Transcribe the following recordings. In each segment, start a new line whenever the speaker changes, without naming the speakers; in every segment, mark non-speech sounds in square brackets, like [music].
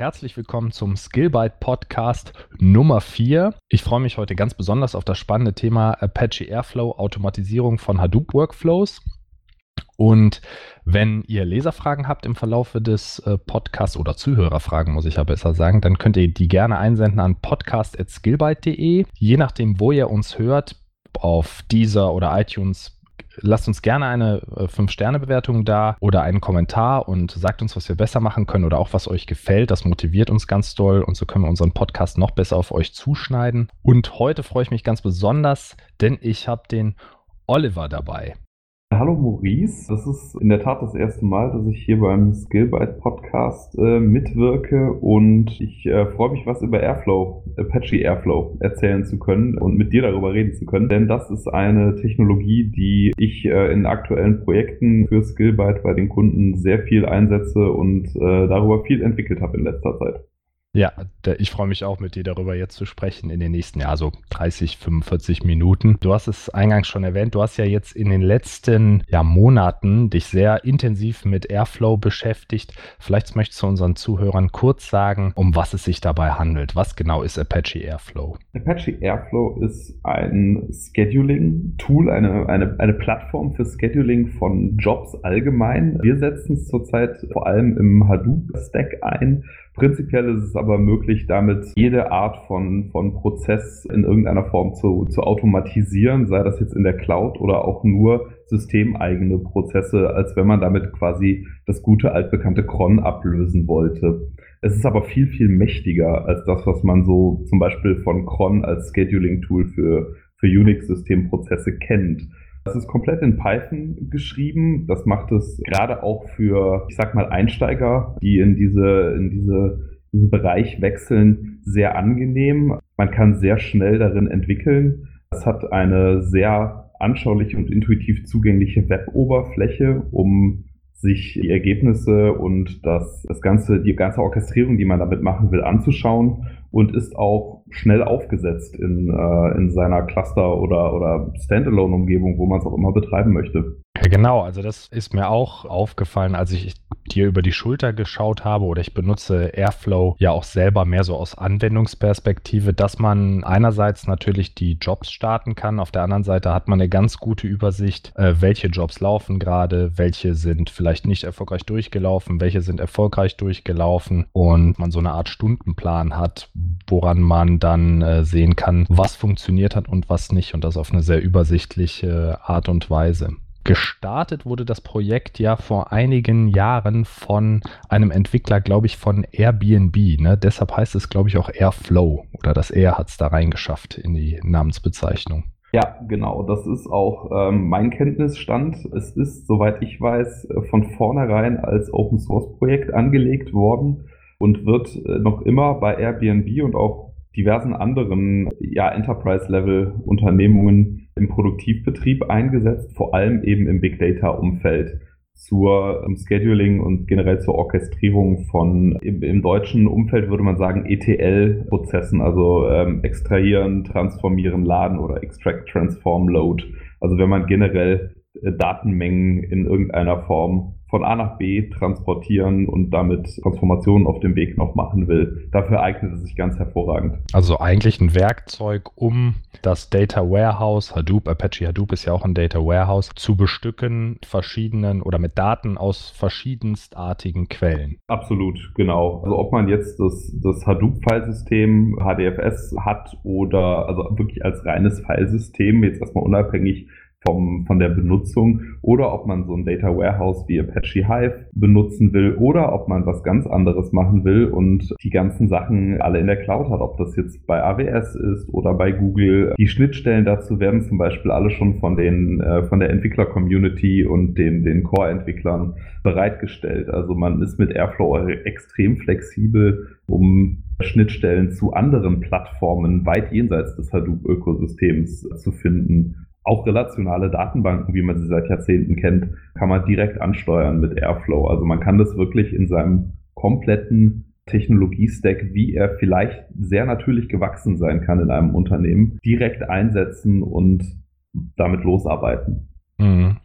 herzlich willkommen zum Skillbyte Podcast Nummer 4. Ich freue mich heute ganz besonders auf das spannende Thema Apache Airflow, Automatisierung von Hadoop Workflows. Und wenn ihr Leserfragen habt im Verlaufe des äh, Podcasts oder Zuhörerfragen, muss ich ja besser sagen, dann könnt ihr die gerne einsenden an podcast.skillbyte.de. Je nachdem, wo ihr uns hört, auf dieser oder iTunes lasst uns gerne eine 5-Sterne-Bewertung äh, da oder einen Kommentar und sagt uns, was wir besser machen können oder auch was euch gefällt. Das motiviert uns ganz doll und so können wir unseren Podcast noch besser auf euch zuschneiden. Und heute freue ich mich ganz besonders, denn ich habe den Oliver dabei.
Hallo Maurice, das ist in der Tat das erste Mal, dass ich hier beim Skillbyte Podcast äh, mitwirke und ich äh, freue mich, was über Airflow, Apache Airflow erzählen zu können und mit dir darüber reden zu können, denn das ist eine Technologie, die ich äh, in aktuellen Projekten für Skillbyte bei den Kunden sehr viel einsetze und äh, darüber viel entwickelt habe in letzter Zeit.
Ja, ich freue mich auch mit dir darüber jetzt zu sprechen in den nächsten, ja, so 30, 45 Minuten. Du hast es eingangs schon erwähnt, du hast ja jetzt in den letzten ja, Monaten dich sehr intensiv mit Airflow beschäftigt. Vielleicht möchtest du unseren Zuhörern kurz sagen, um was es sich dabei handelt. Was genau ist Apache Airflow?
Apache Airflow ist ein Scheduling-Tool, eine, eine, eine Plattform für Scheduling von Jobs allgemein. Wir setzen es zurzeit vor allem im Hadoop-Stack ein Prinzipiell ist es aber möglich, damit jede Art von, von Prozess in irgendeiner Form zu, zu automatisieren, sei das jetzt in der Cloud oder auch nur systemeigene Prozesse, als wenn man damit quasi das gute altbekannte Cron ablösen wollte. Es ist aber viel, viel mächtiger als das, was man so zum Beispiel von Cron als Scheduling-Tool für, für Unix-Systemprozesse kennt. Das ist komplett in Python geschrieben. Das macht es gerade auch für, ich sag mal, Einsteiger, die in diese, in diese, diesen Bereich wechseln, sehr angenehm. Man kann sehr schnell darin entwickeln. Es hat eine sehr anschauliche und intuitiv zugängliche Web-Oberfläche, um sich die Ergebnisse und das, das ganze, die ganze Orchestrierung, die man damit machen will, anzuschauen und ist auch schnell aufgesetzt in, äh, in seiner Cluster- oder, oder Standalone-Umgebung, wo man es auch immer betreiben möchte.
Ja, genau, also das ist mir auch aufgefallen, als ich dir über die Schulter geschaut habe oder ich benutze Airflow ja auch selber mehr so aus Anwendungsperspektive, dass man einerseits natürlich die Jobs starten kann, auf der anderen Seite hat man eine ganz gute Übersicht, äh, welche Jobs laufen gerade, welche sind vielleicht nicht erfolgreich durchgelaufen, welche sind erfolgreich durchgelaufen und man so eine Art Stundenplan hat, woran man dann äh, sehen kann, was funktioniert hat und was nicht und das auf eine sehr übersichtliche Art und Weise. Gestartet wurde das Projekt ja vor einigen Jahren von einem Entwickler, glaube ich, von Airbnb. Ne? Deshalb heißt es, glaube ich, auch Airflow oder das Air hat es da reingeschafft in die Namensbezeichnung.
Ja, genau. Das ist auch ähm, mein Kenntnisstand. Es ist, soweit ich weiß, von vornherein als Open Source Projekt angelegt worden und wird äh, noch immer bei Airbnb und auch diversen anderen ja, Enterprise-Level-Unternehmungen im Produktivbetrieb eingesetzt, vor allem eben im Big Data-Umfeld zur um Scheduling und generell zur Orchestrierung von im, im deutschen Umfeld würde man sagen ETL-Prozessen, also ähm, extrahieren, transformieren, laden oder extract, transform, load. Also wenn man generell äh, Datenmengen in irgendeiner Form von A nach B transportieren und damit Transformationen auf dem Weg noch machen will. Dafür eignet es sich ganz hervorragend.
Also eigentlich ein Werkzeug, um das Data Warehouse, Hadoop, Apache Hadoop ist ja auch ein Data Warehouse, zu bestücken, verschiedenen oder mit Daten aus verschiedenstartigen Quellen.
Absolut, genau. Also ob man jetzt das, das Hadoop-Filesystem HDFS hat oder also wirklich als reines Filesystem, jetzt erstmal unabhängig vom, von der Benutzung oder ob man so ein Data Warehouse wie Apache Hive benutzen will oder ob man was ganz anderes machen will und die ganzen Sachen alle in der Cloud hat, ob das jetzt bei AWS ist oder bei Google. Die Schnittstellen dazu werden zum Beispiel alle schon von den äh, von der Entwickler-Community und den, den Core-Entwicklern bereitgestellt. Also man ist mit Airflow extrem flexibel, um Schnittstellen zu anderen Plattformen weit jenseits des Hadoop-Ökosystems zu finden auch relationale Datenbanken, wie man sie seit Jahrzehnten kennt, kann man direkt ansteuern mit Airflow. Also man kann das wirklich in seinem kompletten Technologiestack, wie er vielleicht sehr natürlich gewachsen sein kann in einem Unternehmen, direkt einsetzen und damit losarbeiten.
Mhm.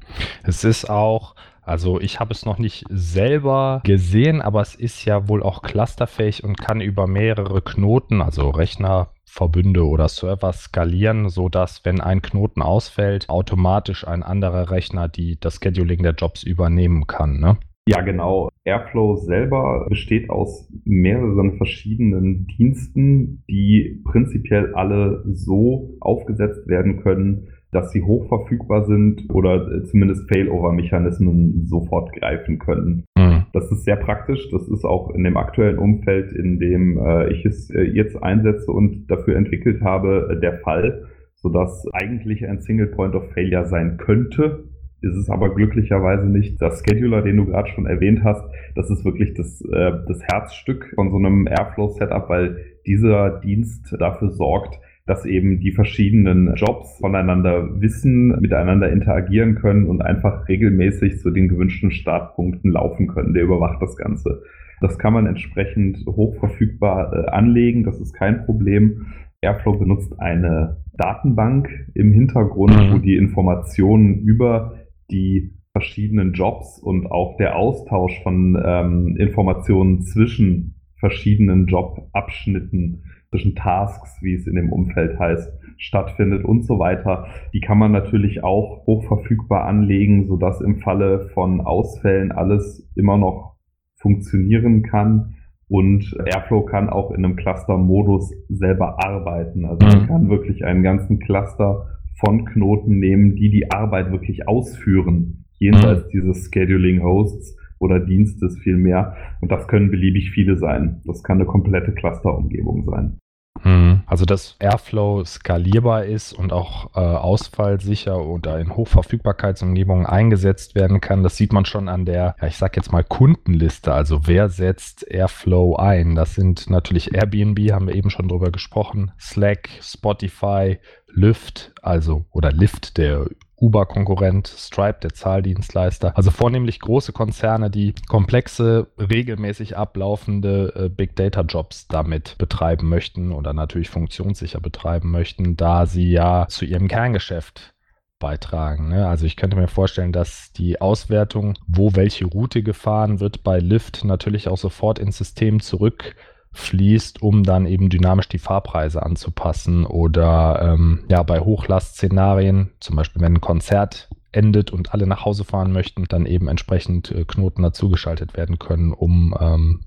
Es ist auch Also ich habe es noch nicht selber gesehen, aber es ist ja wohl auch clusterfähig und kann über mehrere Knoten, also Rechnerverbünde oder Server skalieren, sodass, wenn ein Knoten ausfällt, automatisch ein anderer Rechner die, das Scheduling der Jobs übernehmen kann. Ne?
Ja, genau. Airflow selber besteht aus mehreren verschiedenen Diensten, die prinzipiell alle so aufgesetzt werden können, dass sie hochverfügbar sind oder zumindest Failover-Mechanismen sofort greifen können. Mhm. Das ist sehr praktisch. Das ist auch in dem aktuellen Umfeld, in dem äh, ich es äh, jetzt einsetze und dafür entwickelt habe, äh, der Fall, sodass eigentlich ein Single Point of Failure sein könnte, ist es aber glücklicherweise nicht. Das Scheduler, den du gerade schon erwähnt hast, das ist wirklich das, äh, das Herzstück von so einem Airflow-Setup, weil dieser Dienst dafür sorgt, dass eben die verschiedenen Jobs voneinander wissen, miteinander interagieren können und einfach regelmäßig zu den gewünschten Startpunkten laufen können. Der überwacht das Ganze. Das kann man entsprechend hochverfügbar äh, anlegen, das ist kein Problem. Airflow benutzt eine Datenbank im Hintergrund, mhm. wo die Informationen über die verschiedenen Jobs und auch der Austausch von ähm, Informationen zwischen verschiedenen Jobabschnitten, zwischen Tasks, wie es in dem Umfeld heißt, stattfindet und so weiter. Die kann man natürlich auch hochverfügbar anlegen, sodass im Falle von Ausfällen alles immer noch funktionieren kann. Und Airflow kann auch in einem Cluster-Modus selber arbeiten. Also man mhm. kann wirklich einen ganzen Cluster von Knoten nehmen, die die Arbeit wirklich ausführen, jenseits mhm. dieses Scheduling-Hosts oder Dienstes vielmehr. Und das können beliebig viele sein. Das kann eine komplette Cluster-Umgebung sein.
Mhm. Also, dass Airflow skalierbar ist und auch äh, ausfallsicher oder in Hochverfügbarkeitsumgebungen eingesetzt werden kann, das sieht man schon an der, ja, ich sag jetzt mal Kundenliste. Also, wer setzt Airflow ein? Das sind natürlich Airbnb, haben wir eben schon drüber gesprochen, Slack, Spotify, Lyft, also oder Lyft, der Uber-Konkurrent, Stripe, der Zahldienstleister. Also vornehmlich große Konzerne, die komplexe, regelmäßig ablaufende äh, Big Data-Jobs damit betreiben möchten oder natürlich funktionssicher betreiben möchten, da sie ja zu ihrem Kerngeschäft beitragen. Ne? Also ich könnte mir vorstellen, dass die Auswertung, wo welche Route gefahren wird, bei Lyft natürlich auch sofort ins System zurück fließt, um dann eben dynamisch die Fahrpreise anzupassen oder ähm, ja bei Hochlastszenarien, zum Beispiel wenn ein Konzert endet und alle nach Hause fahren möchten, dann eben entsprechend äh, Knoten dazugeschaltet werden können, um ähm,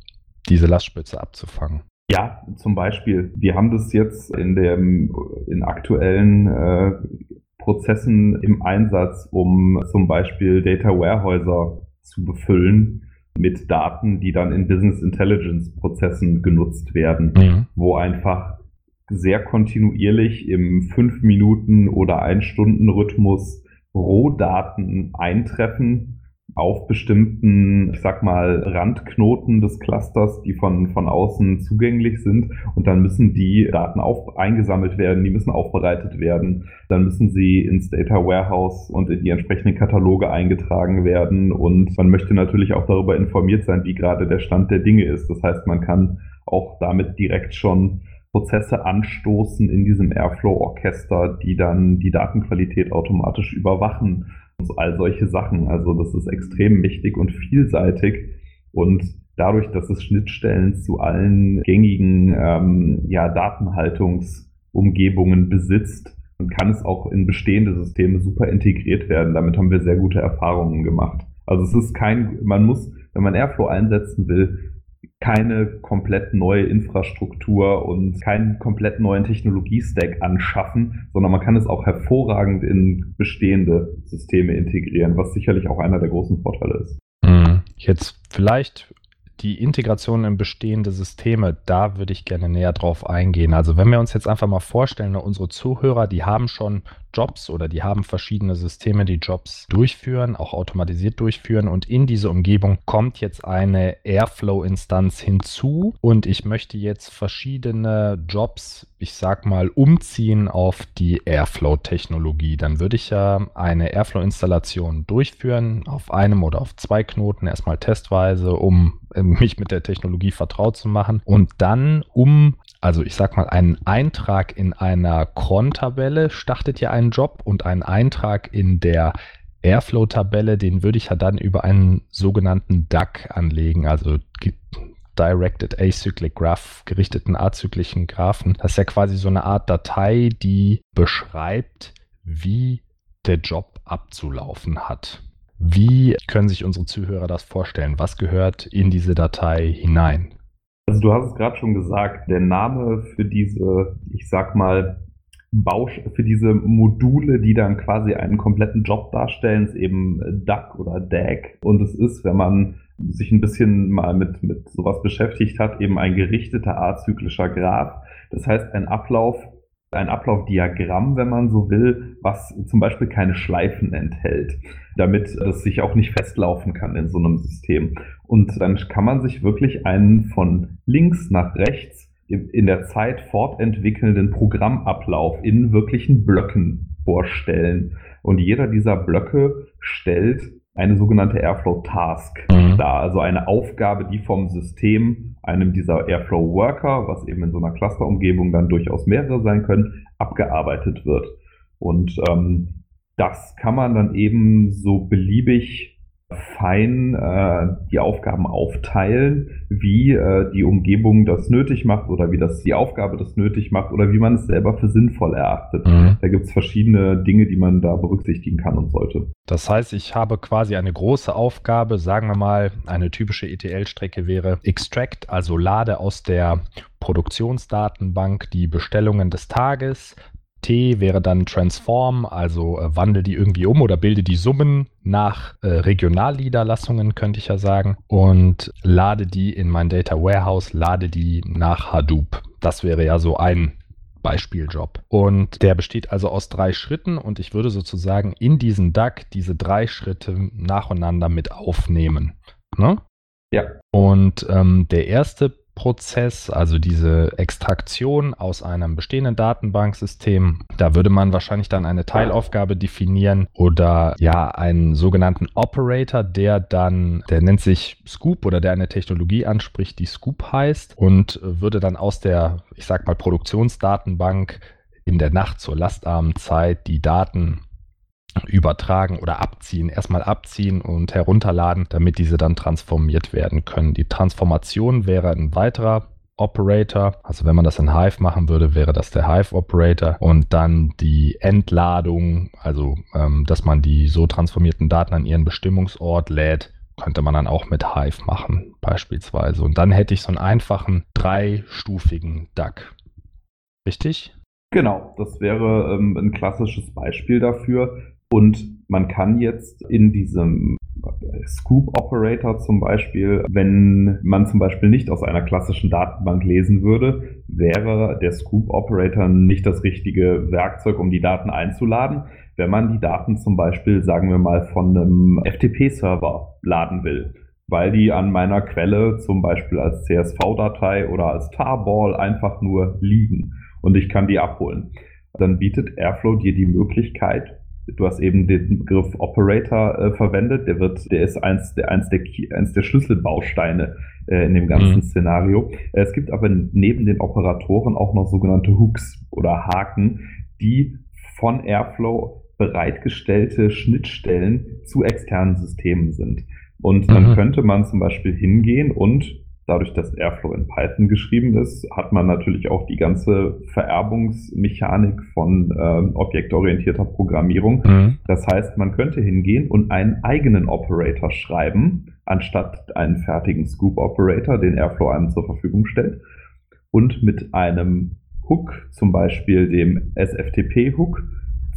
diese Lastspitze abzufangen.
Ja, zum Beispiel. Wir haben das jetzt in dem in aktuellen äh, Prozessen im Einsatz, um zum Beispiel Data Warehäuser zu befüllen mit Daten, die dann in Business Intelligence Prozessen genutzt werden, mhm. wo einfach sehr kontinuierlich im 5 Minuten oder 1 Stunden Rhythmus Rohdaten eintreffen auf bestimmten, ich sag mal, Randknoten des Clusters, die von, von außen zugänglich sind. Und dann müssen die Daten auf, eingesammelt werden, die müssen aufbereitet werden. Dann müssen sie ins Data Warehouse und in die entsprechenden Kataloge eingetragen werden. Und man möchte natürlich auch darüber informiert sein, wie gerade der Stand der Dinge ist. Das heißt, man kann auch damit direkt schon Prozesse anstoßen in diesem Airflow-Orchester, die dann die Datenqualität automatisch überwachen all solche Sachen. Also das ist extrem wichtig und vielseitig und dadurch, dass es Schnittstellen zu allen gängigen ähm, ja, Datenhaltungsumgebungen besitzt, kann es auch in bestehende Systeme super integriert werden. Damit haben wir sehr gute Erfahrungen gemacht. Also es ist kein, man muss, wenn man Airflow einsetzen will, keine komplett neue Infrastruktur und keinen komplett neuen Technologiestack anschaffen, sondern man kann es auch hervorragend in bestehende Systeme integrieren, was sicherlich auch einer der großen Vorteile ist.
Mhm. Jetzt vielleicht die Integration in bestehende Systeme, da würde ich gerne näher drauf eingehen. Also wenn wir uns jetzt einfach mal vorstellen, unsere Zuhörer, die haben schon Jobs oder die haben verschiedene Systeme, die Jobs durchführen, auch automatisiert durchführen. Und in diese Umgebung kommt jetzt eine Airflow-Instanz hinzu. Und ich möchte jetzt verschiedene Jobs, ich sag mal, umziehen auf die Airflow-Technologie. Dann würde ich ja eine Airflow-Installation durchführen auf einem oder auf zwei Knoten, erstmal testweise, um äh, mich mit der Technologie vertraut zu machen. Und dann um also ich sag mal, einen Eintrag in einer Cron-Tabelle startet ja einen Job und ein Eintrag in der Airflow-Tabelle, den würde ich ja dann über einen sogenannten DAG anlegen, also Directed Acyclic Graph, gerichteten azyklischen Graphen. Das ist ja quasi so eine Art Datei, die beschreibt, wie der Job abzulaufen hat. Wie können sich unsere Zuhörer das vorstellen? Was gehört in diese Datei hinein?
Also du hast es gerade schon gesagt, der Name für diese, ich sag mal, Bausch für diese Module, die dann quasi einen kompletten Job darstellen, ist eben DAG oder DAG. Und es ist, wenn man sich ein bisschen mal mit, mit sowas beschäftigt hat, eben ein gerichteter azyklischer Graph. Das heißt, ein Ablauf, ein Ablaufdiagramm, wenn man so will, was zum Beispiel keine Schleifen enthält, damit es sich auch nicht festlaufen kann in so einem System. Und dann kann man sich wirklich einen von links nach rechts in der Zeit fortentwickelnden Programmablauf in wirklichen Blöcken vorstellen. Und jeder dieser Blöcke stellt eine sogenannte Airflow Task mhm. dar, also eine Aufgabe, die vom System, einem dieser Airflow Worker, was eben in so einer Clusterumgebung dann durchaus mehrere sein können, abgearbeitet wird. Und ähm, das kann man dann eben so beliebig fein äh, die Aufgaben aufteilen, wie äh, die Umgebung das nötig macht oder wie das die Aufgabe das nötig macht oder wie man es selber für sinnvoll erachtet. Mhm. Da gibt es verschiedene Dinge, die man da berücksichtigen kann und sollte.
Das heißt, ich habe quasi eine große Aufgabe, sagen wir mal, eine typische ETL-Strecke wäre Extract, also lade aus der Produktionsdatenbank die Bestellungen des Tages, T wäre dann Transform, also äh, wandel die irgendwie um oder bilde die Summen nach äh, Regionalniederlassungen, könnte ich ja sagen, und lade die in mein Data Warehouse, lade die nach Hadoop. Das wäre ja so ein Beispieljob. Und der besteht also aus drei Schritten und ich würde sozusagen in diesen DAG diese drei Schritte nacheinander mit aufnehmen. Ne?
Ja.
Und ähm, der erste Prozess, also diese Extraktion aus einem bestehenden Datenbanksystem. Da würde man wahrscheinlich dann eine Teilaufgabe definieren oder ja einen sogenannten Operator, der dann, der nennt sich Scoop oder der eine Technologie anspricht, die Scoop heißt und würde dann aus der, ich sag mal, Produktionsdatenbank in der Nacht zur lastarmen Zeit die Daten übertragen oder abziehen. Erstmal abziehen und herunterladen, damit diese dann transformiert werden können. Die Transformation wäre ein weiterer Operator. Also wenn man das in Hive machen würde, wäre das der Hive Operator. Und dann die Entladung, also ähm, dass man die so transformierten Daten an ihren Bestimmungsort lädt, könnte man dann auch mit Hive machen, beispielsweise. Und dann hätte ich so einen einfachen dreistufigen DAG. Richtig?
Genau, das wäre ähm, ein klassisches Beispiel dafür. Und man kann jetzt in diesem Scoop Operator zum Beispiel, wenn man zum Beispiel nicht aus einer klassischen Datenbank lesen würde, wäre der Scoop Operator nicht das richtige Werkzeug, um die Daten einzuladen. Wenn man die Daten zum Beispiel, sagen wir mal, von einem FTP-Server laden will, weil die an meiner Quelle zum Beispiel als CSV-Datei oder als Tarball einfach nur liegen und ich kann die abholen, dann bietet Airflow dir die Möglichkeit, Du hast eben den Begriff Operator äh, verwendet. Der wird, der ist eins der, eins der, eins der Schlüsselbausteine äh, in dem ganzen mhm. Szenario. Es gibt aber neben den Operatoren auch noch sogenannte Hooks oder Haken, die von Airflow bereitgestellte Schnittstellen zu externen Systemen sind. Und dann mhm. könnte man zum Beispiel hingehen und Dadurch, dass Airflow in Python geschrieben ist, hat man natürlich auch die ganze Vererbungsmechanik von äh, objektorientierter Programmierung. Mhm. Das heißt, man könnte hingehen und einen eigenen Operator schreiben, anstatt einen fertigen Scoop-Operator, den Airflow einem zur Verfügung stellt. Und mit einem Hook, zum Beispiel dem SFTP-Hook,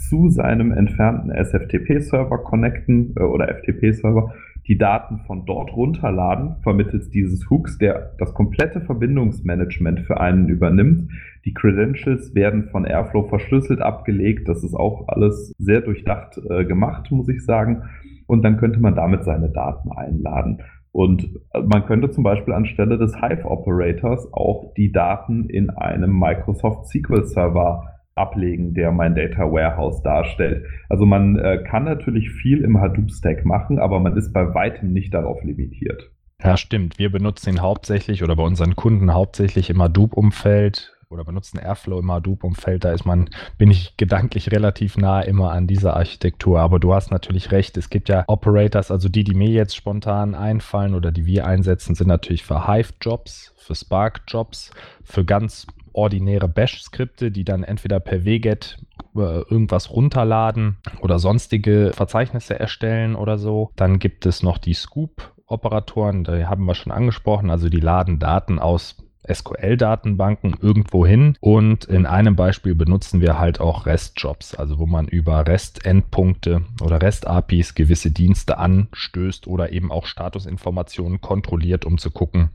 zu seinem entfernten SFTP-Server connecten äh, oder FTP-Server die Daten von dort runterladen, vermittels dieses Hooks, der das komplette Verbindungsmanagement für einen übernimmt. Die Credentials werden von Airflow verschlüsselt abgelegt. Das ist auch alles sehr durchdacht äh, gemacht, muss ich sagen. Und dann könnte man damit seine Daten einladen. Und äh, man könnte zum Beispiel anstelle des Hive Operators auch die Daten in einem Microsoft SQL Server ablegen, der mein Data Warehouse darstellt. Also man äh, kann natürlich viel im Hadoop-Stack machen, aber man ist bei weitem nicht darauf limitiert.
Ja, stimmt. Wir benutzen ihn hauptsächlich oder bei unseren Kunden hauptsächlich im Hadoop-Umfeld. oder benutzen Airflow im Hadoop-Umfeld. Da ist man, bin ich gedanklich relativ nah immer an dieser Architektur. Aber du hast natürlich recht. Es gibt ja Operators, also die, die mir jetzt spontan einfallen oder die wir einsetzen, sind natürlich für Hive-Jobs, für Spark-Jobs, für ganz ordinäre Bash-Skripte, die dann entweder per WGET äh, irgendwas runterladen oder sonstige Verzeichnisse erstellen oder so. Dann gibt es noch die Scoop-Operatoren, die haben wir schon angesprochen, also die laden Daten aus SQL-Datenbanken irgendwo hin und in einem Beispiel benutzen wir halt auch REST-Jobs, also wo man über REST-Endpunkte oder REST-APIs gewisse Dienste anstößt oder eben auch Statusinformationen kontrolliert, um zu gucken,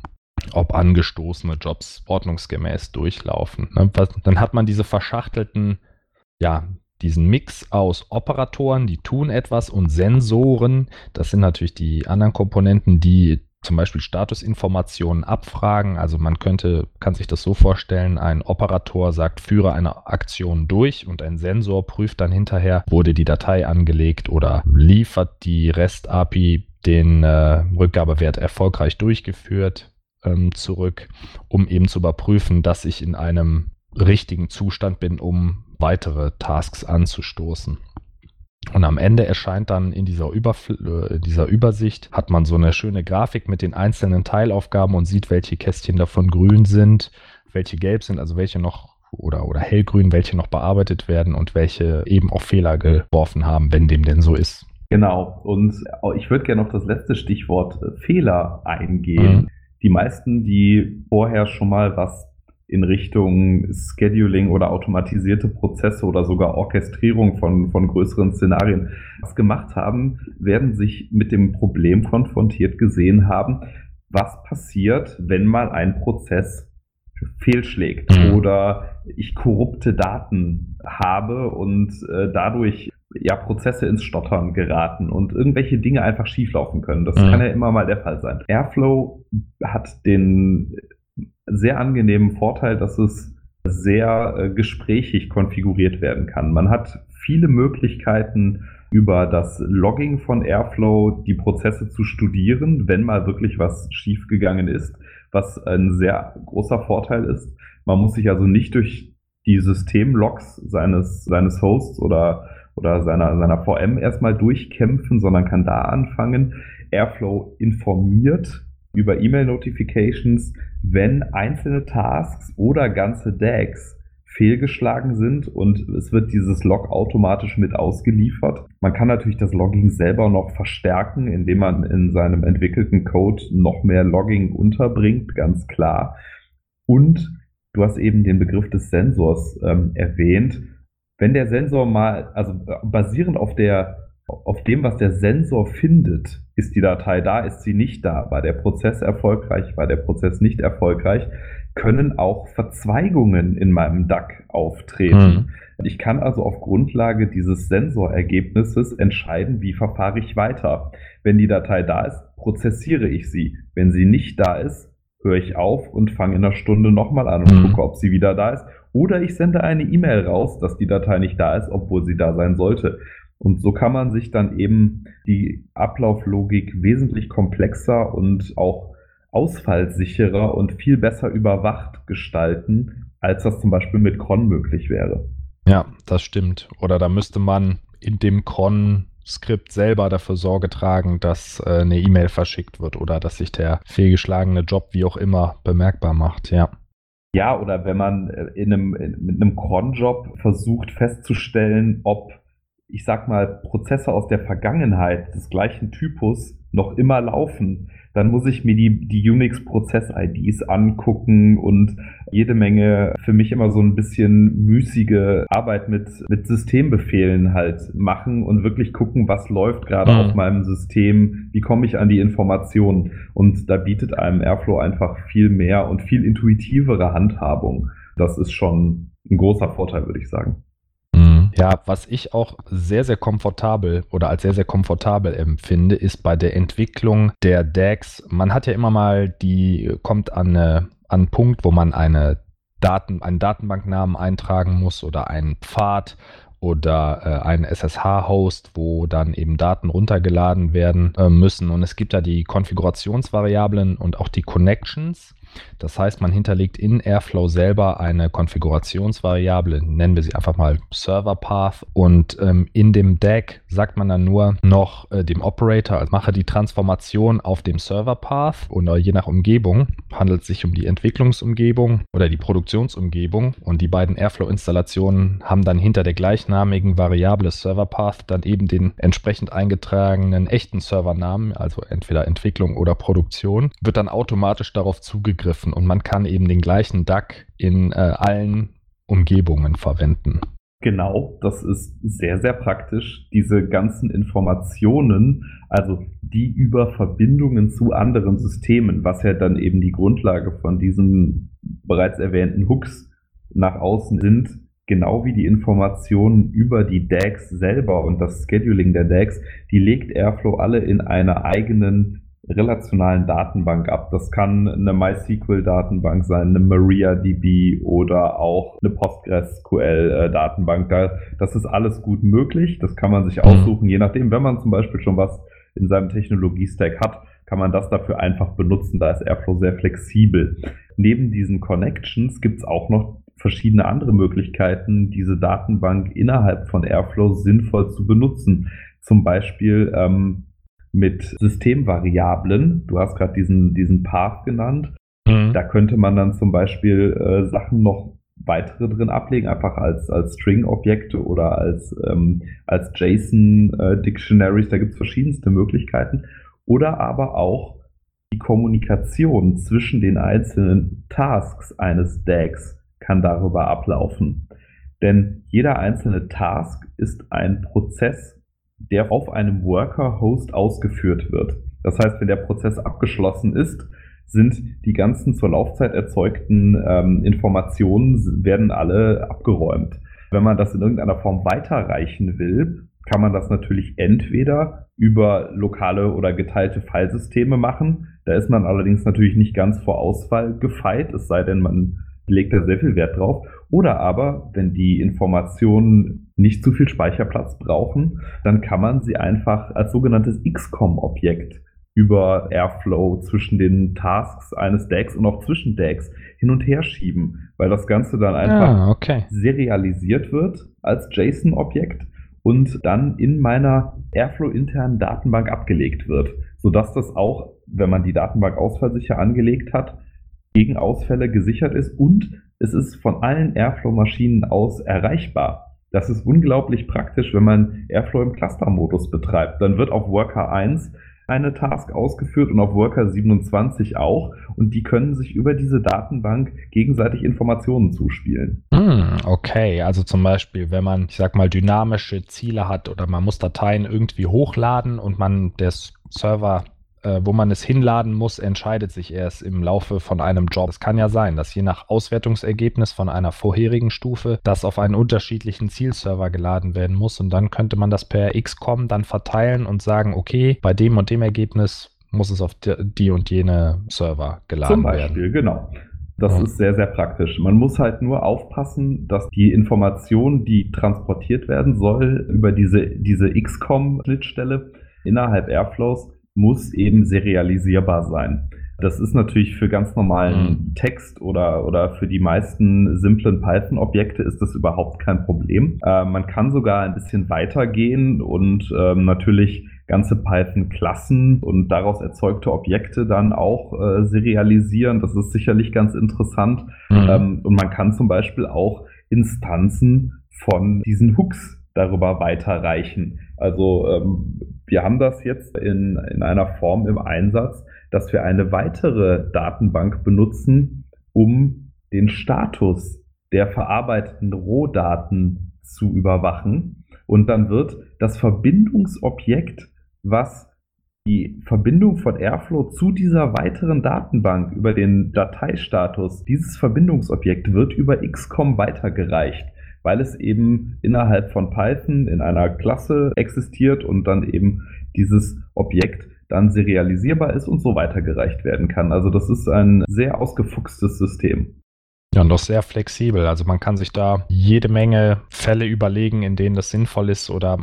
ob angestoßene Jobs ordnungsgemäß durchlaufen. Ne? Dann hat man diese verschachtelten, ja, diesen Mix aus Operatoren, die tun etwas, und Sensoren. Das sind natürlich die anderen Komponenten, die zum Beispiel Statusinformationen abfragen. Also man könnte, kann sich das so vorstellen, ein Operator sagt, führe eine Aktion durch und ein Sensor prüft dann hinterher, wurde die Datei angelegt oder liefert die REST-API den äh, Rückgabewert erfolgreich durchgeführt ähm, zurück, um eben zu überprüfen, dass ich in einem richtigen Zustand bin, um weitere Tasks anzustoßen. Und am Ende erscheint dann in dieser, äh, dieser Übersicht, hat man so eine schöne Grafik mit den einzelnen Teilaufgaben und sieht, welche Kästchen davon grün sind, welche gelb sind, also welche noch oder, oder hellgrün, welche noch bearbeitet werden und welche eben auch Fehler geworfen haben, wenn dem denn so ist.
Genau, und ich würde gerne auf das letzte Stichwort äh, Fehler eingehen. Mhm die meisten, die vorher schon mal was in Richtung Scheduling oder automatisierte Prozesse oder sogar Orchestrierung von, von größeren Szenarien was gemacht haben, werden sich mit dem Problem konfrontiert gesehen haben, was passiert, wenn mal ein Prozess fehlschlägt mhm. oder ich korrupte Daten habe und äh, dadurch ja, Prozesse ins Stottern geraten und irgendwelche Dinge einfach schieflaufen können. Das mhm. kann ja immer mal der Fall sein. Airflow hat den sehr angenehmen Vorteil, dass es sehr äh, gesprächig konfiguriert werden kann. Man hat viele Möglichkeiten, über das Logging von Airflow die Prozesse zu studieren, wenn mal wirklich was schiefgegangen ist, was ein sehr großer Vorteil ist. Man muss sich also nicht durch die Systemlogs seines, seines Hosts oder oder seiner, seiner VM erstmal durchkämpfen, sondern kann da anfangen. Airflow informiert über E-Mail-Notifications, wenn einzelne Tasks oder ganze DAGs fehlgeschlagen sind und es wird dieses Log automatisch mit ausgeliefert. Man kann natürlich das Logging selber noch verstärken, indem man in seinem entwickelten Code noch mehr Logging unterbringt, ganz klar. Und du hast eben den Begriff des Sensors ähm, erwähnt wenn der Sensor mal, also basierend auf der auf dem, was der Sensor findet, ist die Datei da, ist sie nicht da, war der Prozess erfolgreich, war der Prozess nicht erfolgreich, können auch Verzweigungen in meinem DAC auftreten. Mhm. Ich kann also auf Grundlage dieses Sensorergebnisses entscheiden, wie verfahre ich weiter. Wenn die Datei da ist, prozessiere ich sie. Wenn sie nicht da ist, höre ich auf und fange in einer Stunde nochmal an und mhm. gucke, ob sie wieder da ist oder ich sende eine E-Mail raus, dass die Datei nicht da ist, obwohl sie da sein sollte. Und so kann man sich dann eben die Ablauflogik wesentlich komplexer und auch ausfallsicherer und viel besser überwacht gestalten, als das zum Beispiel mit Cron möglich wäre.
Ja, das stimmt. Oder da müsste man in dem Cron-Skript selber dafür Sorge tragen, dass äh, eine E-Mail verschickt wird oder dass sich der fehlgeschlagene Job wie auch immer bemerkbar macht, ja.
Ja, oder wenn man äh, in einem, in, mit einem Cron-Job versucht festzustellen, ob, ich sag mal, Prozesse aus der Vergangenheit des gleichen Typus noch immer laufen, dann muss ich mir die, die Unix-Prozess-IDs angucken und jede Menge für mich immer so ein bisschen müßige Arbeit mit, mit Systembefehlen halt machen und wirklich gucken, was läuft gerade mhm. auf meinem System, wie komme ich an die Informationen. Und da bietet einem Airflow einfach viel mehr und viel intuitivere Handhabung. Das ist schon ein großer Vorteil, würde ich sagen.
Ja, was ich auch sehr, sehr komfortabel oder als sehr, sehr komfortabel empfinde, ist bei der Entwicklung der DAGs. Man hat ja immer mal die, kommt an, eine, an einen Punkt, wo man eine Daten, einen Datenbanknamen eintragen muss oder einen Pfad oder äh, einen SSH-Host, wo dann eben Daten runtergeladen werden äh, müssen. Und es gibt da die Konfigurationsvariablen und auch die Connections. Das heißt, man hinterlegt in Airflow selber eine Konfigurationsvariable, nennen wir sie einfach mal Server Path. Und ähm, in dem DAG sagt man dann nur noch äh, dem Operator, also mache die Transformation auf dem Server Path oder je nach Umgebung handelt es sich um die Entwicklungsumgebung oder die Produktionsumgebung. Und die beiden Airflow-Installationen haben dann hinter der gleichnamigen Variable Server Path dann eben den entsprechend eingetragenen echten Servernamen, also entweder Entwicklung oder Produktion, wird dann automatisch darauf zugegriffen und man kann eben den gleichen DAC in äh, allen Umgebungen verwenden.
Genau, das ist sehr, sehr praktisch. Diese ganzen Informationen, also die über Verbindungen zu anderen Systemen, was ja dann eben die Grundlage von diesen bereits erwähnten Hooks nach außen sind, genau wie die Informationen über die DAGs selber und das Scheduling der DAGs, die legt Airflow alle in einer eigenen relationalen Datenbank ab. Das kann eine MySQL-Datenbank sein, eine MariaDB oder auch eine PostgreSQL-Datenbank. Das ist alles gut möglich. Das kann man sich mhm. aussuchen, je nachdem, wenn man zum Beispiel schon was in seinem Technologie-Stack hat, kann man das dafür einfach benutzen. Da ist Airflow sehr flexibel. Neben diesen Connections gibt es auch noch verschiedene andere Möglichkeiten, diese Datenbank innerhalb von Airflow sinnvoll zu benutzen. Zum Beispiel ähm, mit Systemvariablen. Du hast gerade diesen, diesen Path genannt. Mhm. Da könnte man dann zum Beispiel äh, Sachen noch weitere drin ablegen, einfach als, als String-Objekte oder als, ähm, als JSON-Dictionaries. Äh, da gibt es verschiedenste Möglichkeiten. Oder aber auch die Kommunikation zwischen den einzelnen Tasks eines DAGs kann darüber ablaufen. Denn jeder einzelne Task ist ein Prozess, der auf einem Worker-Host ausgeführt wird. Das heißt, wenn der Prozess abgeschlossen ist, sind die ganzen zur Laufzeit erzeugten ähm, Informationen werden alle abgeräumt. Wenn man das in irgendeiner Form weiterreichen will, kann man das natürlich entweder über lokale oder geteilte Filesysteme machen. Da ist man allerdings natürlich nicht ganz vor Ausfall gefeit, es sei denn, man legt da sehr viel Wert drauf. Oder aber, wenn die Informationen nicht zu viel Speicherplatz brauchen, dann kann man sie einfach als sogenanntes XCOM-Objekt über Airflow zwischen den Tasks eines DAGs und auch zwischen DAGs hin und her schieben, weil das Ganze dann einfach ah, okay. serialisiert wird als JSON-Objekt und dann in meiner Airflow-internen Datenbank abgelegt wird, sodass das auch, wenn man die Datenbank ausfallsicher angelegt hat, gegen Ausfälle gesichert ist und es ist von allen Airflow-Maschinen aus erreichbar. Das ist unglaublich praktisch, wenn man Airflow im Cluster-Modus betreibt. Dann wird auf Worker 1 eine Task ausgeführt und auf Worker 27 auch. Und die können sich über diese Datenbank gegenseitig Informationen zuspielen.
Hm, okay, also zum Beispiel, wenn man, ich sag mal, dynamische Ziele hat oder man muss Dateien irgendwie hochladen und man des Server äh, wo man es hinladen muss, entscheidet sich erst im Laufe von einem Job. Es kann ja sein, dass je nach Auswertungsergebnis von einer vorherigen Stufe das auf einen unterschiedlichen Zielserver geladen werden muss und dann könnte man das per XCOM dann verteilen und sagen, okay, bei dem und dem Ergebnis muss es auf die und jene Server geladen
Zum Beispiel, werden. genau. Das ja. ist sehr, sehr praktisch. Man muss halt nur aufpassen, dass die Information, die transportiert werden soll über diese, diese XCOM-Schnittstelle innerhalb Airflows, muss eben serialisierbar sein. Das ist natürlich für ganz normalen mhm. Text oder, oder für die meisten simplen Python-Objekte ist das überhaupt kein Problem. Äh, man kann sogar ein bisschen weitergehen und ähm, natürlich ganze Python-Klassen und daraus erzeugte Objekte dann auch äh, serialisieren. Das ist sicherlich ganz interessant. Mhm. Ähm, und man kann zum Beispiel auch Instanzen von diesen Hooks darüber weiterreichen. Also ähm, wir haben das jetzt in, in einer Form im Einsatz, dass wir eine weitere Datenbank benutzen, um den Status der verarbeiteten Rohdaten zu überwachen. Und dann wird das Verbindungsobjekt, was die Verbindung von Airflow zu dieser weiteren Datenbank über den Dateistatus, dieses Verbindungsobjekt wird über XCOM weitergereicht weil es eben innerhalb von Python in einer Klasse existiert und dann eben dieses Objekt dann serialisierbar ist und so weitergereicht werden kann. Also das ist ein sehr ausgefuchstes System.
Ja, und doch sehr flexibel. Also man kann sich da jede Menge Fälle überlegen, in denen das sinnvoll ist. Oder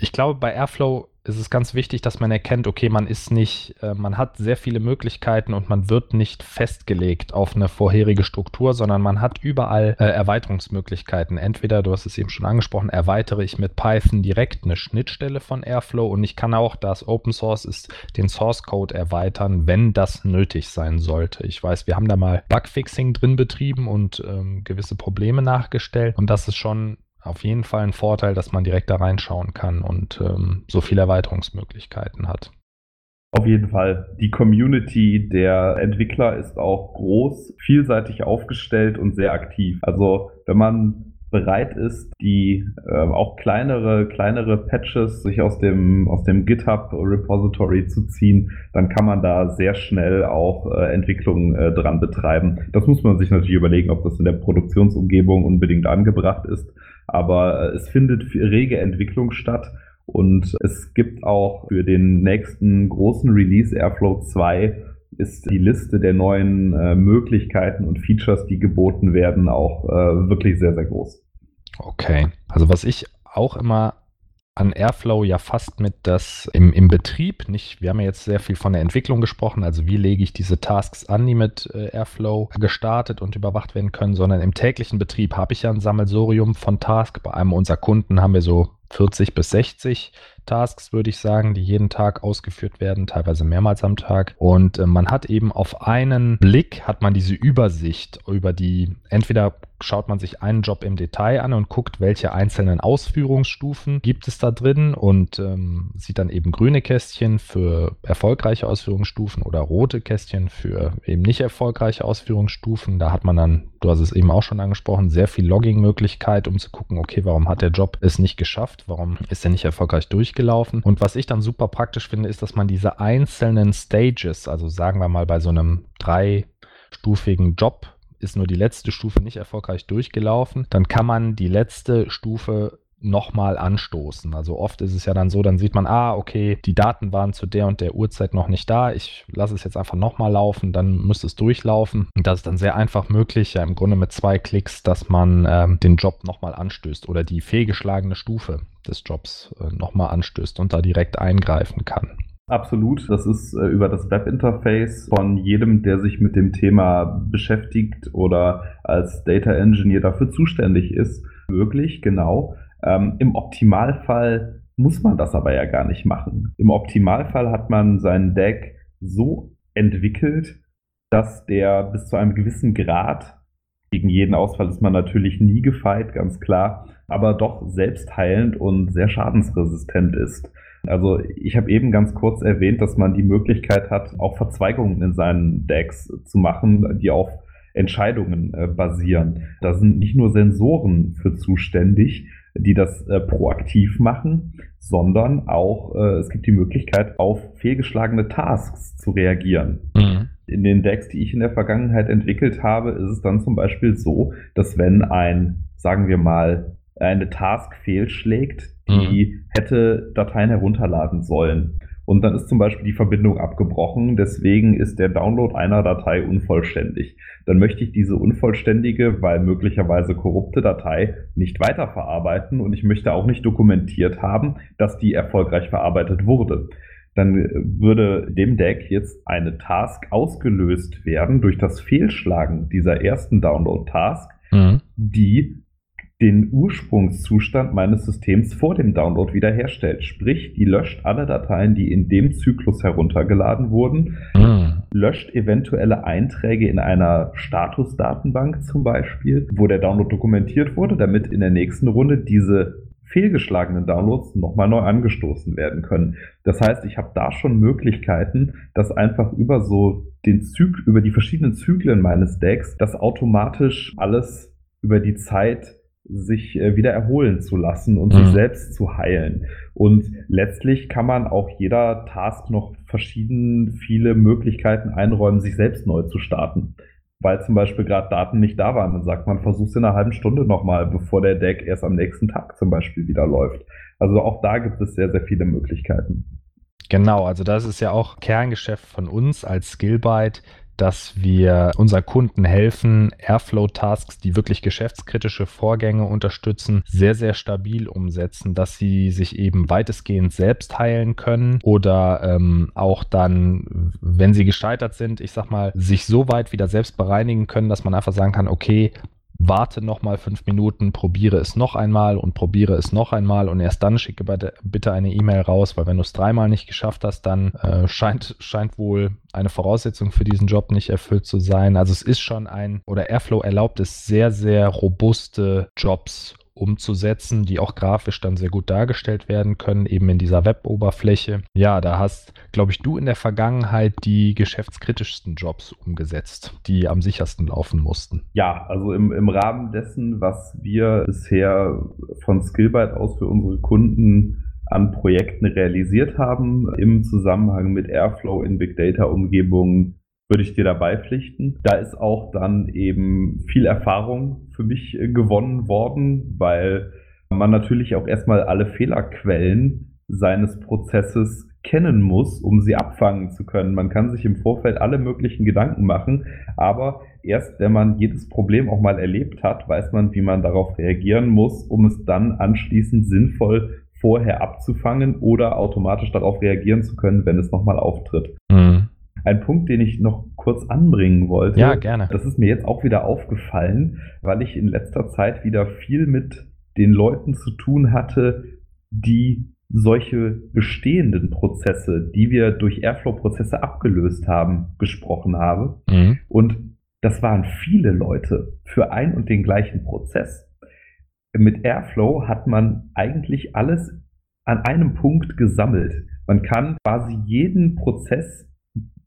ich glaube, bei Airflow ist es ganz wichtig, dass man erkennt, okay, man ist nicht, äh, man hat sehr viele Möglichkeiten und man wird nicht festgelegt auf eine vorherige Struktur, sondern man hat überall äh, Erweiterungsmöglichkeiten. Entweder, du hast es eben schon angesprochen, erweitere ich mit Python direkt eine Schnittstelle von Airflow und ich kann auch, da es Open Source ist, den Source Code erweitern, wenn das nötig sein sollte. Ich weiß, wir haben da mal Bugfixing drin betrieben und ähm, gewisse Probleme nachgestellt und das ist schon auf jeden Fall ein Vorteil, dass man direkt da reinschauen kann und ähm, so viele Erweiterungsmöglichkeiten hat.
Auf jeden Fall. Die Community der Entwickler ist auch groß, vielseitig aufgestellt und sehr aktiv. Also wenn man bereit ist, die äh, auch kleinere, kleinere Patches sich aus dem, aus dem GitHub Repository zu ziehen, dann kann man da sehr schnell auch äh, Entwicklung äh, dran betreiben. Das muss man sich natürlich überlegen, ob das in der Produktionsumgebung unbedingt angebracht ist aber es findet rege Entwicklung statt und es gibt auch für den nächsten großen Release Airflow 2 ist die Liste der neuen äh, Möglichkeiten und Features, die geboten werden, auch äh, wirklich sehr, sehr groß.
Okay, also was ich auch immer an Airflow ja fast mit das im, im Betrieb, nicht, wir haben ja jetzt sehr viel von der Entwicklung gesprochen, also wie lege ich diese Tasks an, die mit äh, Airflow gestartet und überwacht werden können, sondern im täglichen Betrieb habe ich ja ein Sammelsorium von Tasks. Bei einem unserer Kunden haben wir so 40 bis 60 Tasks, würde ich sagen, die jeden Tag ausgeführt werden, teilweise mehrmals am Tag. Und äh, man hat eben auf einen Blick, hat man diese Übersicht über die, entweder schaut man sich einen Job im Detail an und guckt, welche einzelnen Ausführungsstufen gibt es da drin und ähm, sieht dann eben grüne Kästchen für erfolgreiche Ausführungsstufen oder rote Kästchen für eben nicht erfolgreiche Ausführungsstufen. Da hat man dann, du hast es eben auch schon angesprochen, sehr viel Logging-Möglichkeit, um zu gucken, okay, warum hat der Job es nicht geschafft? Warum ist er nicht erfolgreich durchgelaufen? Und was ich dann super praktisch finde, ist, dass man diese einzelnen Stages, also sagen wir mal bei so einem dreistufigen Job, ist nur die letzte Stufe nicht erfolgreich durchgelaufen, dann kann man die letzte Stufe nochmal anstoßen. Also oft ist es ja dann so, dann sieht man, ah, okay, die Daten waren zu der und der Uhrzeit noch nicht da. Ich lasse es jetzt einfach nochmal laufen, dann müsste es durchlaufen. Und das ist dann sehr einfach möglich, ja im Grunde mit zwei Klicks, dass man ähm, den Job nochmal anstößt oder die fehlgeschlagene Stufe des Jobs äh, nochmal anstößt und da direkt eingreifen kann.
Absolut. Das ist äh, über das Webinterface von jedem, der sich mit dem Thema beschäftigt oder als Data Engineer dafür zuständig ist, möglich, genau. Ähm, Im Optimalfall muss man das aber ja gar nicht machen. Im Optimalfall hat man seinen Deck so entwickelt, dass der bis zu einem gewissen Grad, gegen jeden Ausfall ist man natürlich nie gefeit, ganz klar, aber doch selbstheilend und sehr schadensresistent ist. Also ich habe eben ganz kurz erwähnt, dass man die Möglichkeit hat, auch Verzweigungen in seinen Decks zu machen, die auf Entscheidungen äh, basieren. Da sind nicht nur Sensoren für zuständig, die das äh, proaktiv machen, sondern auch äh, es gibt die Möglichkeit, auf fehlgeschlagene Tasks zu reagieren. Mhm. In den Decks, die ich in der Vergangenheit entwickelt habe, ist es dann zum Beispiel so, dass wenn ein, sagen wir mal, eine Task fehlschlägt, die mhm. hätte Dateien herunterladen sollen. Und dann ist zum Beispiel die Verbindung abgebrochen, deswegen ist der Download einer Datei unvollständig. Dann möchte ich diese unvollständige, weil möglicherweise korrupte Datei nicht weiterverarbeiten und ich möchte auch nicht dokumentiert haben, dass die erfolgreich verarbeitet wurde. Dann würde dem Deck jetzt eine Task ausgelöst werden durch das Fehlschlagen dieser ersten Download-Task, mhm. die den Ursprungszustand meines Systems vor dem Download wiederherstellt. Sprich, die löscht alle Dateien, die in dem Zyklus heruntergeladen wurden, mhm. löscht eventuelle Einträge in einer Statusdatenbank zum Beispiel, wo der Download dokumentiert wurde, damit in der nächsten Runde diese fehlgeschlagenen Downloads nochmal neu angestoßen werden können. Das heißt, ich habe da schon Möglichkeiten, dass einfach über so den Zyk über die verschiedenen Zyklen meines Decks das automatisch alles über die Zeit sich äh, wieder erholen zu lassen und mhm. sich selbst zu heilen. Und letztlich kann man auch jeder Task noch verschieden viele Möglichkeiten einräumen, sich selbst neu zu starten. Weil zum Beispiel gerade Daten nicht da waren. Dann sagt man, versuch's in einer halben Stunde nochmal, bevor der Deck erst am nächsten Tag zum Beispiel wieder läuft. Also auch da gibt es sehr, sehr viele Möglichkeiten.
Genau, also das ist ja auch Kerngeschäft von uns als Skillbyte, dass wir unseren Kunden helfen, Airflow-Tasks, die wirklich geschäftskritische Vorgänge unterstützen, sehr, sehr stabil umsetzen, dass sie sich eben weitestgehend selbst heilen können oder ähm, auch dann, wenn sie gescheitert sind, ich sag mal, sich so weit wieder selbst bereinigen können, dass man einfach sagen kann, okay, warte nochmal fünf Minuten, probiere es noch einmal und probiere es noch einmal und erst dann schicke bitte eine E-Mail raus, weil wenn du es dreimal nicht geschafft hast, dann äh, scheint, scheint wohl eine Voraussetzung für diesen Job nicht erfüllt zu sein. Also es ist schon ein, oder Airflow erlaubt es sehr, sehr robuste Jobs umzusetzen, die auch grafisch dann sehr gut dargestellt werden können, eben in dieser Web-Oberfläche. Ja, da hast, glaube ich, du in der Vergangenheit die geschäftskritischsten Jobs umgesetzt, die am sichersten laufen mussten.
Ja, also im, im Rahmen dessen, was wir bisher von Skillbyte aus für unsere Kunden an Projekten realisiert haben, im Zusammenhang mit Airflow in Big Data Umgebungen, würde ich dir dabei pflichten. Da ist auch dann eben viel Erfahrung für mich äh, gewonnen worden, weil man natürlich auch erstmal alle Fehlerquellen seines Prozesses kennen muss, um sie abfangen zu können. Man kann sich im Vorfeld alle möglichen Gedanken machen, aber erst wenn man jedes Problem auch mal erlebt hat, weiß man, wie man darauf reagieren muss, um es dann anschließend sinnvoll vorher abzufangen oder automatisch darauf reagieren zu können, wenn es nochmal auftritt. Mhm. Ein Punkt, den ich noch kurz anbringen wollte.
Ja, gerne.
Das ist mir jetzt auch wieder aufgefallen, weil ich in letzter Zeit wieder viel mit den Leuten zu tun hatte, die solche bestehenden Prozesse, die wir durch Airflow-Prozesse abgelöst haben, gesprochen habe. Mhm. Und das waren viele Leute für ein und den gleichen Prozess. Mit Airflow hat man eigentlich alles an einem Punkt gesammelt. Man kann quasi jeden Prozess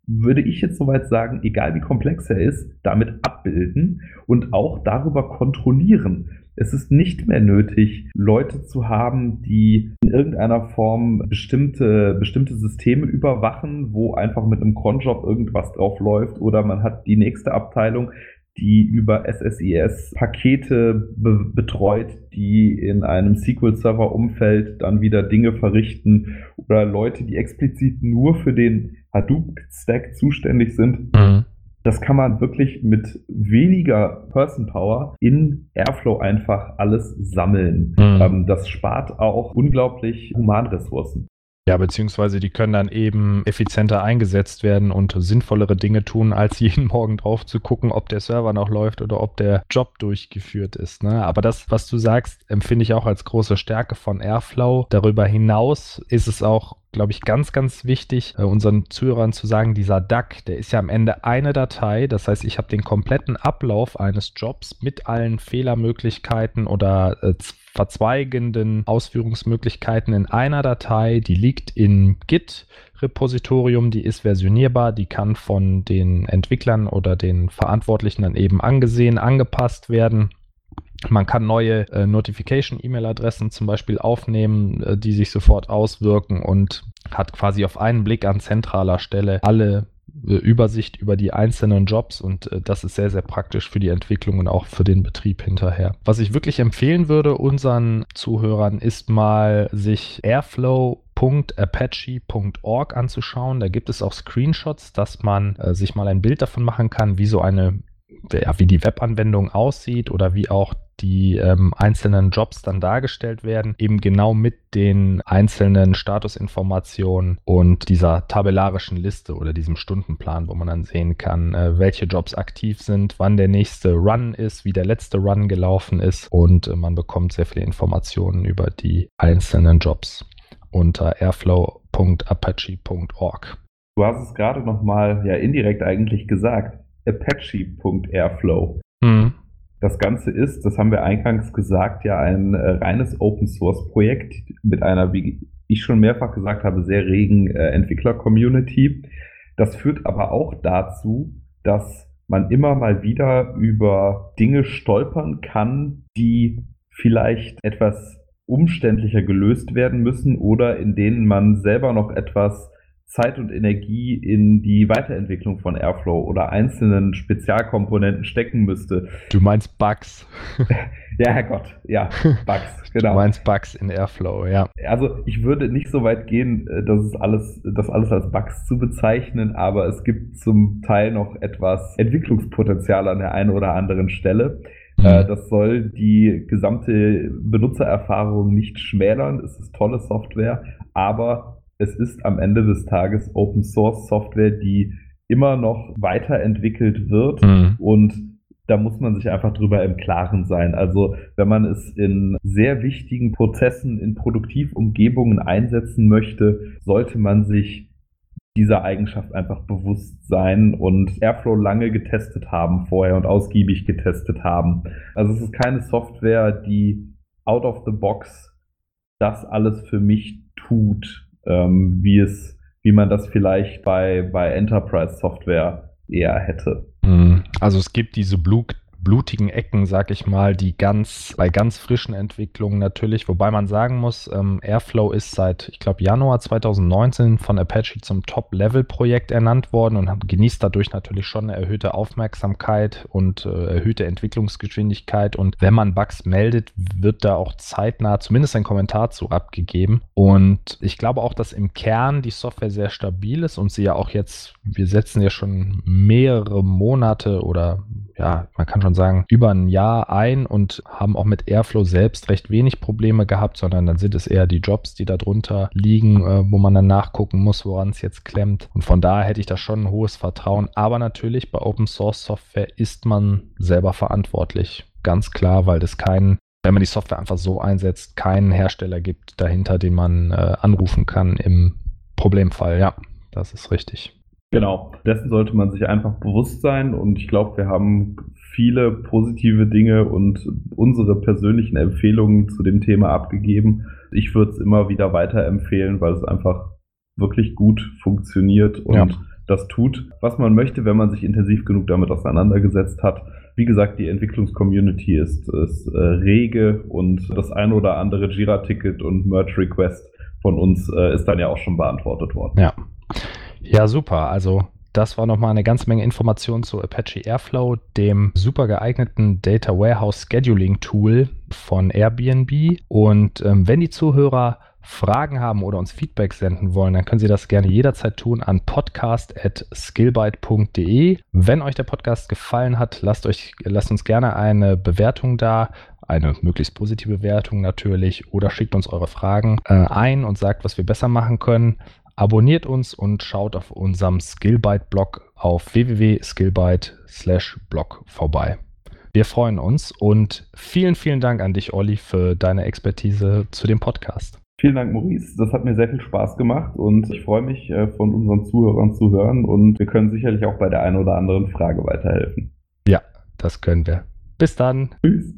würde ich jetzt soweit sagen, egal wie komplex er ist, damit abbilden und auch darüber kontrollieren. Es ist nicht mehr nötig, Leute zu haben, die in irgendeiner Form bestimmte, bestimmte Systeme überwachen, wo einfach mit einem Cronjob irgendwas drauf läuft oder man hat die nächste Abteilung, die über SSIS Pakete be betreut, die in einem SQL-Server-Umfeld dann wieder Dinge verrichten oder Leute, die explizit nur für den Hadoop-Stack zuständig sind. Mhm. Das kann man wirklich mit weniger Person Power in Airflow einfach alles sammeln. Mhm. Ähm, das spart auch unglaublich Humanressourcen.
Ja, beziehungsweise die können dann eben effizienter eingesetzt werden und sinnvollere Dinge tun, als [laughs] jeden Morgen drauf zu gucken, ob der Server noch läuft oder ob der Job durchgeführt ist. Ne? Aber das, was du sagst, empfinde ich auch als große Stärke von Airflow. Darüber hinaus ist es auch glaube ich, ganz, ganz wichtig, äh, unseren Zuhörern zu sagen, dieser DAC, der ist ja am Ende eine Datei. Das heißt, ich habe den kompletten Ablauf eines Jobs mit allen Fehlermöglichkeiten oder äh, verzweigenden Ausführungsmöglichkeiten in einer Datei. Die liegt in Git. Repositorium, die ist versionierbar, die kann von den Entwicklern oder den Verantwortlichen dann eben angesehen, angepasst werden. Man kann neue äh, Notification-E-Mail-Adressen zum Beispiel aufnehmen, äh, die sich sofort auswirken und hat quasi auf einen Blick an zentraler Stelle alle äh, Übersicht über die einzelnen Jobs und äh, das ist sehr, sehr praktisch für die Entwicklung und auch für den Betrieb hinterher. Was ich wirklich empfehlen würde unseren Zuhörern ist mal sich Airflow.apache.org anzuschauen. Da gibt es auch Screenshots, dass man äh, sich mal ein Bild davon machen kann, wie so eine ja, wie die Webanwendung aussieht oder wie auch die ähm, einzelnen Jobs dann dargestellt werden, eben genau mit den einzelnen Statusinformationen und dieser tabellarischen Liste oder diesem Stundenplan, wo man dann sehen kann, äh, welche Jobs aktiv sind, wann der nächste Run ist, wie der letzte Run gelaufen ist und äh, man bekommt sehr viele Informationen über die einzelnen Jobs unter airflow.apache.org.
Du hast es gerade nochmal ja indirekt eigentlich gesagt apache.airflow. Mhm. Das Ganze ist, das haben wir eingangs gesagt, ja ein äh, reines Open Source Projekt mit einer, wie ich schon mehrfach gesagt habe, sehr regen äh, Entwickler-Community. Das führt aber auch dazu, dass man immer mal wieder über Dinge stolpern kann, die vielleicht etwas umständlicher gelöst werden müssen oder in denen man selber noch etwas Zeit und Energie in die Weiterentwicklung von Airflow oder einzelnen Spezialkomponenten stecken müsste.
Du meinst Bugs. [laughs]
ja, Herrgott, ja, [laughs] Bugs, genau.
Du meinst Bugs in Airflow, ja.
Also ich würde nicht so weit gehen, äh, dass es alles, das alles als Bugs zu bezeichnen, aber es gibt zum Teil noch etwas Entwicklungspotenzial an der einen oder anderen Stelle. Mhm. Äh, das soll die gesamte Benutzererfahrung nicht schmälern. Es ist tolle Software, aber es ist am Ende des Tages Open Source Software, die immer noch weiterentwickelt wird mhm. und da muss man sich einfach drüber im Klaren sein. Also wenn man es in sehr wichtigen Prozessen, in Produktivumgebungen einsetzen möchte, sollte man sich dieser Eigenschaft einfach bewusst sein und Airflow lange getestet haben vorher und ausgiebig getestet haben. Also es ist keine Software, die out of the box das alles für mich tut, ähm, wie es, wie man das vielleicht bei, bei Enterprise Software eher hätte.
Hm. Also es gibt diese Blue, blutigen Ecken, sag ich mal, die ganz bei ganz frischen Entwicklungen natürlich, wobei man sagen muss, ähm, Airflow ist seit, ich glaube, Januar 2019 von Apache zum Top-Level-Projekt ernannt worden und hat, genießt dadurch natürlich schon eine erhöhte Aufmerksamkeit und äh, erhöhte Entwicklungsgeschwindigkeit. Und wenn man Bugs meldet, wird da auch zeitnah zumindest ein Kommentar zu abgegeben. Und ich glaube auch, dass im Kern die Software sehr stabil ist und sie ja auch jetzt, wir setzen ja schon mehrere Monate oder ja, man kann schon sagen, über ein Jahr ein und haben auch mit Airflow selbst recht wenig Probleme gehabt, sondern dann sind es eher die Jobs, die darunter liegen, äh, wo man dann nachgucken muss, woran es jetzt klemmt. Und von daher hätte ich da schon ein hohes Vertrauen. Aber natürlich bei Open Source Software ist man selber verantwortlich. Ganz klar, weil das keinen wenn man die Software einfach so einsetzt, keinen Hersteller gibt dahinter, den man äh, anrufen kann im Problemfall. Ja, das ist richtig.
Genau, dessen sollte man sich einfach bewusst sein und ich glaube, wir haben viele positive Dinge und unsere persönlichen Empfehlungen zu dem Thema abgegeben. Ich würde es immer wieder weiterempfehlen, weil es einfach wirklich gut funktioniert und ja. das tut, was man möchte, wenn man sich intensiv genug damit auseinandergesetzt hat. Wie gesagt, die Entwicklungscommunity ist, ist äh, rege und das ein oder andere Jira-Ticket und Merge-Request von uns äh, ist dann ja auch schon beantwortet worden.
Ja. Ja, super. Also das war nochmal eine ganze Menge Informationen zu Apache Airflow, dem super geeigneten Data Warehouse Scheduling Tool von Airbnb. Und ähm, wenn die Zuhörer Fragen haben oder uns Feedback senden wollen, dann können Sie das gerne jederzeit tun an podcast.skillbyte.de. Wenn euch der Podcast gefallen hat, lasst, euch, lasst uns gerne eine Bewertung da eine möglichst positive Bewertung natürlich oder schickt uns eure Fragen äh, ein und sagt, was wir besser machen können. Abonniert uns und schaut auf unserem Skillbyte-Blog auf www.skillbyte/blog vorbei. Wir freuen uns und vielen, vielen Dank an dich, Olli, für deine Expertise zu dem Podcast.
Vielen Dank, Maurice. Das hat mir sehr viel Spaß gemacht und ich freue mich, äh, von unseren Zuhörern zu hören und wir können sicherlich auch bei der einen oder anderen Frage weiterhelfen.
Ja, das können wir. Bis dann. Tschüss.